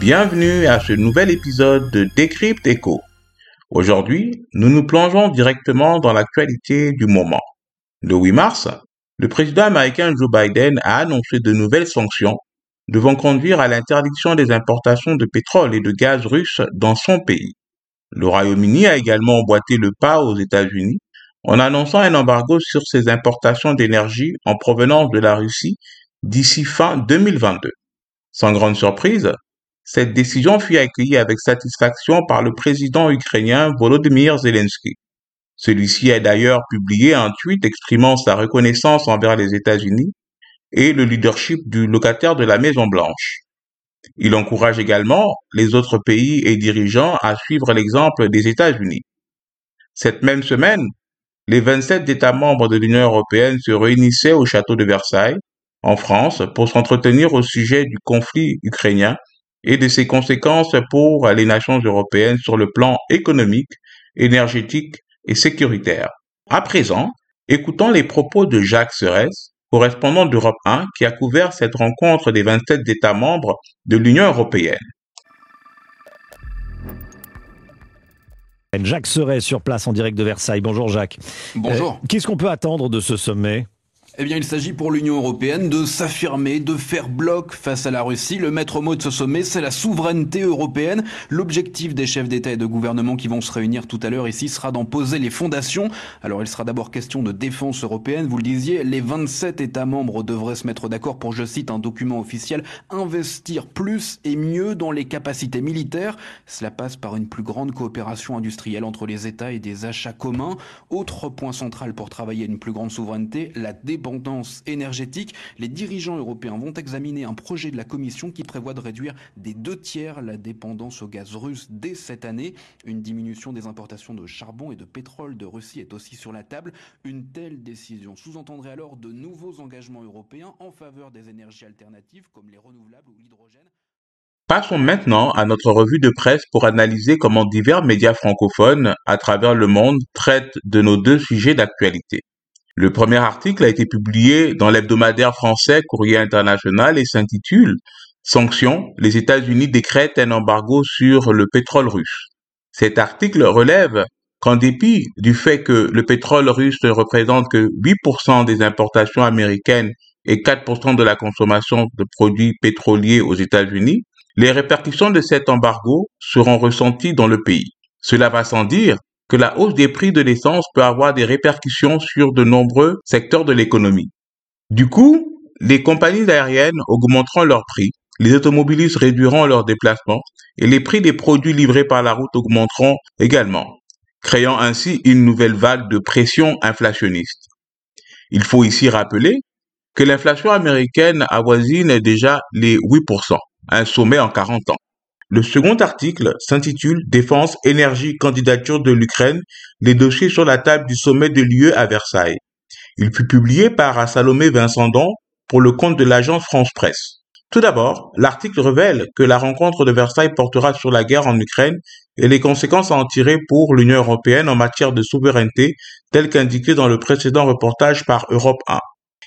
Bienvenue à ce nouvel épisode de Décrypte Echo. Aujourd'hui, nous nous plongeons directement dans l'actualité du moment. Le 8 mars, le président américain Joe Biden a annoncé de nouvelles sanctions devant conduire à l'interdiction des importations de pétrole et de gaz russes dans son pays. Le Royaume-Uni a également emboîté le pas aux États-Unis en annonçant un embargo sur ses importations d'énergie en provenance de la Russie d'ici fin 2022. Sans grande surprise, cette décision fut accueillie avec satisfaction par le président ukrainien Volodymyr Zelensky. Celui-ci a d'ailleurs publié un tweet exprimant sa reconnaissance envers les États-Unis et le leadership du locataire de la Maison Blanche. Il encourage également les autres pays et dirigeants à suivre l'exemple des États-Unis. Cette même semaine, les 27 États membres de l'Union européenne se réunissaient au château de Versailles, en France, pour s'entretenir au sujet du conflit ukrainien et de ses conséquences pour les nations européennes sur le plan économique, énergétique et sécuritaire. À présent, écoutons les propos de Jacques Serres, correspondant d'Europe 1, qui a couvert cette rencontre des 27 États membres de l'Union européenne. Jacques Serres sur place en direct de Versailles. Bonjour Jacques. Bonjour. Euh, Qu'est-ce qu'on peut attendre de ce sommet? Eh bien, il s'agit pour l'Union européenne de s'affirmer, de faire bloc face à la Russie. Le maître mot de ce sommet, c'est la souveraineté européenne. L'objectif des chefs d'État et de gouvernement qui vont se réunir tout à l'heure ici sera d'en poser les fondations. Alors, il sera d'abord question de défense européenne. Vous le disiez, les 27 États membres devraient se mettre d'accord pour, je cite un document officiel, investir plus et mieux dans les capacités militaires. Cela passe par une plus grande coopération industrielle entre les États et des achats communs. Autre point central pour travailler à une plus grande souveraineté, la dépendance énergétique, les dirigeants européens vont examiner un projet de la Commission qui prévoit de réduire des deux tiers la dépendance au gaz russe dès cette année. Une diminution des importations de charbon et de pétrole de Russie est aussi sur la table. Une telle décision sous-entendrait alors de nouveaux engagements européens en faveur des énergies alternatives comme les renouvelables ou l'hydrogène. Passons maintenant à notre revue de presse pour analyser comment divers médias francophones à travers le monde traitent de nos deux sujets d'actualité. Le premier article a été publié dans l'hebdomadaire français Courrier International et s'intitule Sanctions, les États-Unis décrètent un embargo sur le pétrole russe. Cet article relève qu'en dépit du fait que le pétrole russe ne représente que 8% des importations américaines et 4% de la consommation de produits pétroliers aux États-Unis, les répercussions de cet embargo seront ressenties dans le pays. Cela va sans dire que la hausse des prix de l'essence peut avoir des répercussions sur de nombreux secteurs de l'économie. Du coup, les compagnies aériennes augmenteront leurs prix, les automobilistes réduiront leurs déplacements et les prix des produits livrés par la route augmenteront également, créant ainsi une nouvelle vague de pression inflationniste. Il faut ici rappeler que l'inflation américaine avoisine déjà les 8%, un sommet en 40 ans. Le second article s'intitule Défense, énergie, candidature de l'Ukraine, les dossiers sur la table du sommet de l'UE à Versailles. Il fut publié par Salomé Vincendon pour le compte de l'agence France Presse. Tout d'abord, l'article révèle que la rencontre de Versailles portera sur la guerre en Ukraine et les conséquences à en tirer pour l'Union européenne en matière de souveraineté, tel qu'indiqué dans le précédent reportage par Europe 1.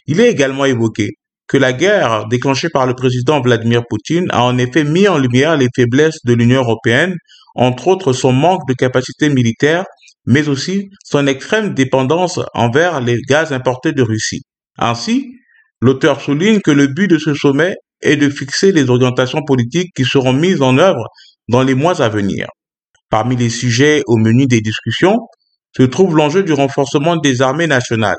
Il est également évoqué que la guerre déclenchée par le président Vladimir Poutine a en effet mis en lumière les faiblesses de l'Union européenne, entre autres son manque de capacité militaire, mais aussi son extrême dépendance envers les gaz importés de Russie. Ainsi, l'auteur souligne que le but de ce sommet est de fixer les orientations politiques qui seront mises en œuvre dans les mois à venir. Parmi les sujets au menu des discussions se trouve l'enjeu du renforcement des armées nationales.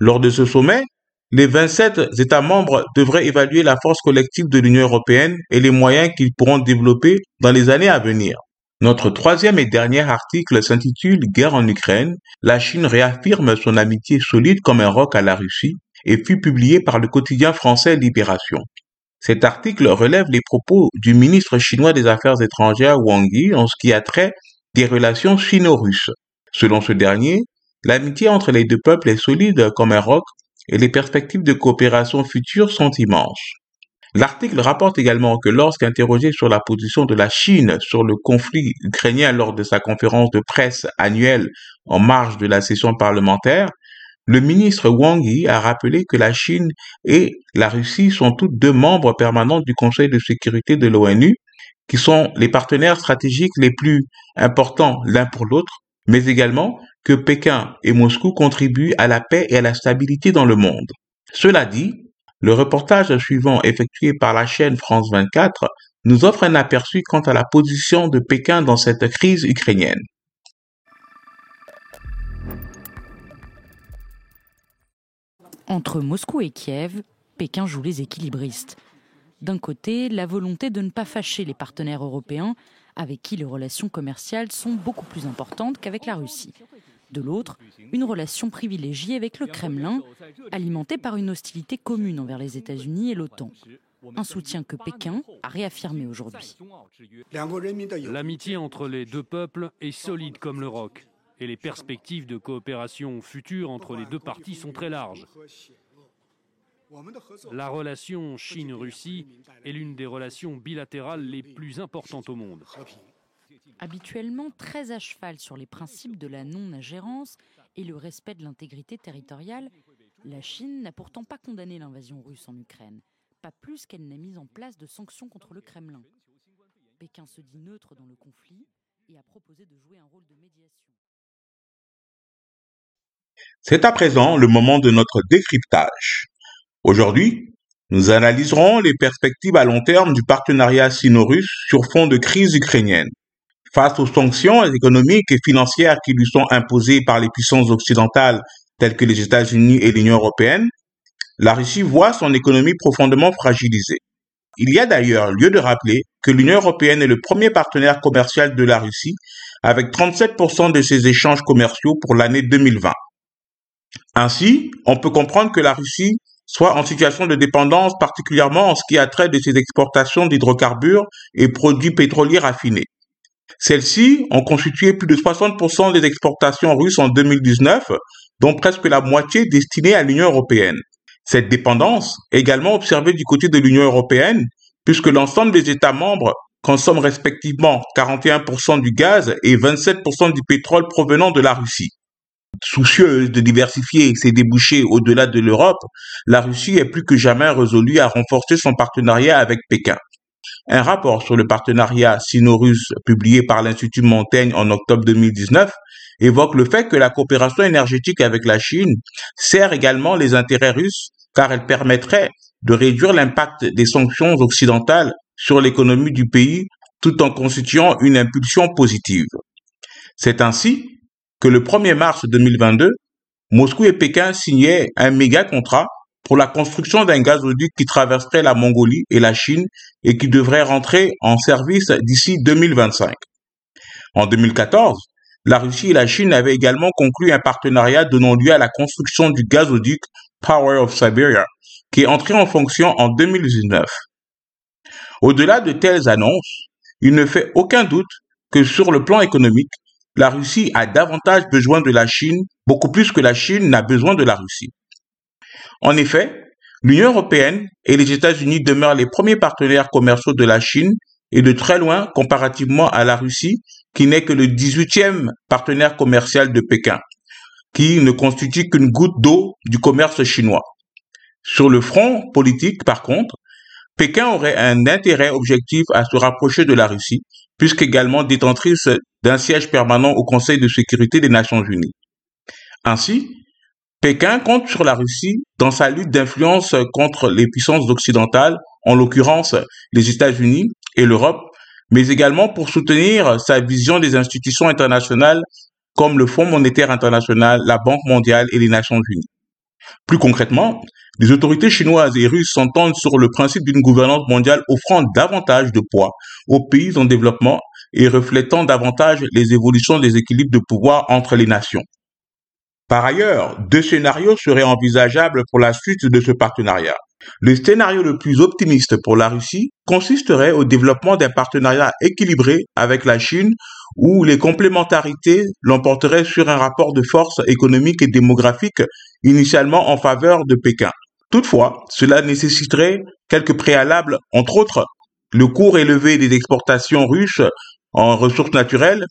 Lors de ce sommet, les 27 États membres devraient évaluer la force collective de l'Union européenne et les moyens qu'ils pourront développer dans les années à venir. Notre troisième et dernier article s'intitule Guerre en Ukraine. La Chine réaffirme son amitié solide comme un roc à la Russie et fut publié par le quotidien français Libération. Cet article relève les propos du ministre chinois des Affaires étrangères Wang Yi en ce qui a trait des relations sino-russes. Selon ce dernier, l'amitié entre les deux peuples est solide comme un roc et les perspectives de coopération future sont immenses. L'article rapporte également que lorsqu'interrogé sur la position de la Chine sur le conflit ukrainien lors de sa conférence de presse annuelle en marge de la session parlementaire, le ministre Wang Yi a rappelé que la Chine et la Russie sont toutes deux membres permanents du Conseil de sécurité de l'ONU qui sont les partenaires stratégiques les plus importants l'un pour l'autre, mais également que Pékin et Moscou contribuent à la paix et à la stabilité dans le monde. Cela dit, le reportage suivant effectué par la chaîne France 24 nous offre un aperçu quant à la position de Pékin dans cette crise ukrainienne. Entre Moscou et Kiev, Pékin joue les équilibristes. D'un côté, la volonté de ne pas fâcher les partenaires européens avec qui les relations commerciales sont beaucoup plus importantes qu'avec la Russie. De l'autre, une relation privilégiée avec le Kremlin, alimentée par une hostilité commune envers les États-Unis et l'OTAN. Un soutien que Pékin a réaffirmé aujourd'hui. L'amitié entre les deux peuples est solide comme le roc, et les perspectives de coopération future entre les deux parties sont très larges. La relation Chine-Russie est l'une des relations bilatérales les plus importantes au monde. Habituellement très à cheval sur les principes de la non-ingérence et le respect de l'intégrité territoriale, la Chine n'a pourtant pas condamné l'invasion russe en Ukraine, pas plus qu'elle n'a mis en place de sanctions contre le Kremlin. Pékin se dit neutre dans le conflit et a proposé de jouer un rôle de médiation. C'est à présent le moment de notre décryptage. Aujourd'hui, nous analyserons les perspectives à long terme du partenariat sino-russe sur fond de crise ukrainienne. Face aux sanctions économiques et financières qui lui sont imposées par les puissances occidentales telles que les États-Unis et l'Union européenne, la Russie voit son économie profondément fragilisée. Il y a d'ailleurs lieu de rappeler que l'Union européenne est le premier partenaire commercial de la Russie avec 37% de ses échanges commerciaux pour l'année 2020. Ainsi, on peut comprendre que la Russie soit en situation de dépendance particulièrement en ce qui a trait de ses exportations d'hydrocarbures et produits pétroliers raffinés. Celles-ci ont constitué plus de 60% des exportations russes en 2019, dont presque la moitié destinée à l'Union européenne. Cette dépendance est également observée du côté de l'Union européenne, puisque l'ensemble des États membres consomment respectivement 41% du gaz et 27% du pétrole provenant de la Russie. Soucieuse de diversifier ses débouchés au-delà de l'Europe, la Russie est plus que jamais résolue à renforcer son partenariat avec Pékin. Un rapport sur le partenariat sino-russe publié par l'Institut Montaigne en octobre 2019 évoque le fait que la coopération énergétique avec la Chine sert également les intérêts russes car elle permettrait de réduire l'impact des sanctions occidentales sur l'économie du pays tout en constituant une impulsion positive. C'est ainsi que le 1er mars 2022, Moscou et Pékin signaient un méga contrat pour la construction d'un gazoduc qui traverserait la Mongolie et la Chine et qui devrait rentrer en service d'ici 2025. En 2014, la Russie et la Chine avaient également conclu un partenariat donnant lieu à la construction du gazoduc Power of Siberia, qui est entré en fonction en 2019. Au-delà de telles annonces, il ne fait aucun doute que sur le plan économique, la Russie a davantage besoin de la Chine, beaucoup plus que la Chine n'a besoin de la Russie. En effet, l'Union européenne et les États-Unis demeurent les premiers partenaires commerciaux de la Chine et de très loin comparativement à la Russie, qui n'est que le 18e partenaire commercial de Pékin, qui ne constitue qu'une goutte d'eau du commerce chinois. Sur le front politique, par contre, Pékin aurait un intérêt objectif à se rapprocher de la Russie, puisqu'également détentrice d'un siège permanent au Conseil de sécurité des Nations Unies. Ainsi, Pékin compte sur la Russie dans sa lutte d'influence contre les puissances occidentales, en l'occurrence les États-Unis et l'Europe, mais également pour soutenir sa vision des institutions internationales comme le Fonds monétaire international, la Banque mondiale et les Nations unies. Plus concrètement, les autorités chinoises et russes s'entendent sur le principe d'une gouvernance mondiale offrant davantage de poids aux pays en développement et reflétant davantage les évolutions des équilibres de pouvoir entre les nations. Par ailleurs, deux scénarios seraient envisageables pour la suite de ce partenariat. Le scénario le plus optimiste pour la Russie consisterait au développement d'un partenariat équilibré avec la Chine où les complémentarités l'emporteraient sur un rapport de force économique et démographique initialement en faveur de Pékin. Toutefois, cela nécessiterait quelques préalables, entre autres le cours élevé des exportations russes en ressources naturelles,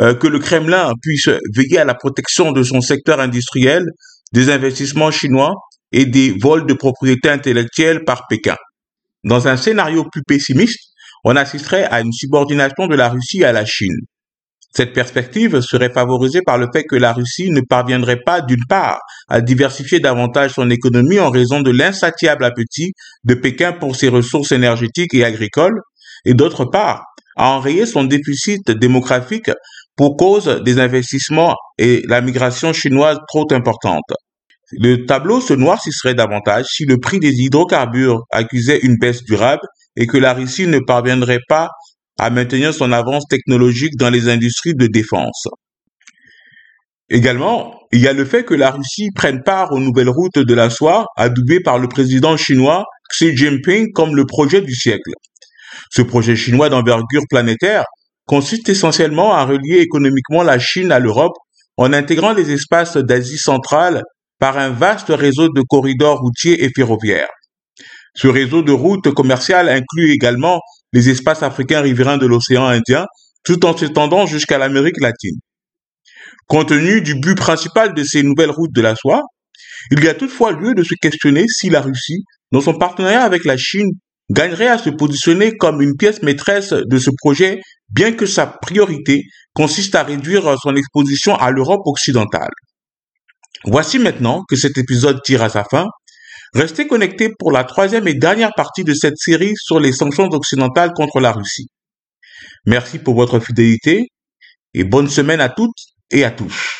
euh, que le Kremlin puisse veiller à la protection de son secteur industriel, des investissements chinois et des vols de propriété intellectuelle par Pékin. Dans un scénario plus pessimiste, on assisterait à une subordination de la Russie à la Chine. Cette perspective serait favorisée par le fait que la Russie ne parviendrait pas, d'une part, à diversifier davantage son économie en raison de l'insatiable appétit de Pékin pour ses ressources énergétiques et agricoles, et d'autre part, à enrayer son déficit démographique pour cause des investissements et la migration chinoise trop importante. Le tableau se noircirait davantage si le prix des hydrocarbures accusait une baisse durable et que la Russie ne parviendrait pas à maintenir son avance technologique dans les industries de défense. Également, il y a le fait que la Russie prenne part aux nouvelles routes de la soie adoubées par le président chinois Xi Jinping comme le projet du siècle. Ce projet chinois d'envergure planétaire consiste essentiellement à relier économiquement la Chine à l'Europe en intégrant les espaces d'Asie centrale par un vaste réseau de corridors routiers et ferroviaires. Ce réseau de routes commerciales inclut également les espaces africains riverains de l'océan Indien, tout en s'étendant jusqu'à l'Amérique latine. Compte tenu du but principal de ces nouvelles routes de la soie, il y a toutefois lieu de se questionner si la Russie, dans son partenariat avec la Chine, gagnerait à se positionner comme une pièce maîtresse de ce projet, bien que sa priorité consiste à réduire son exposition à l'Europe occidentale. Voici maintenant que cet épisode tire à sa fin. Restez connectés pour la troisième et dernière partie de cette série sur les sanctions occidentales contre la Russie. Merci pour votre fidélité et bonne semaine à toutes et à tous.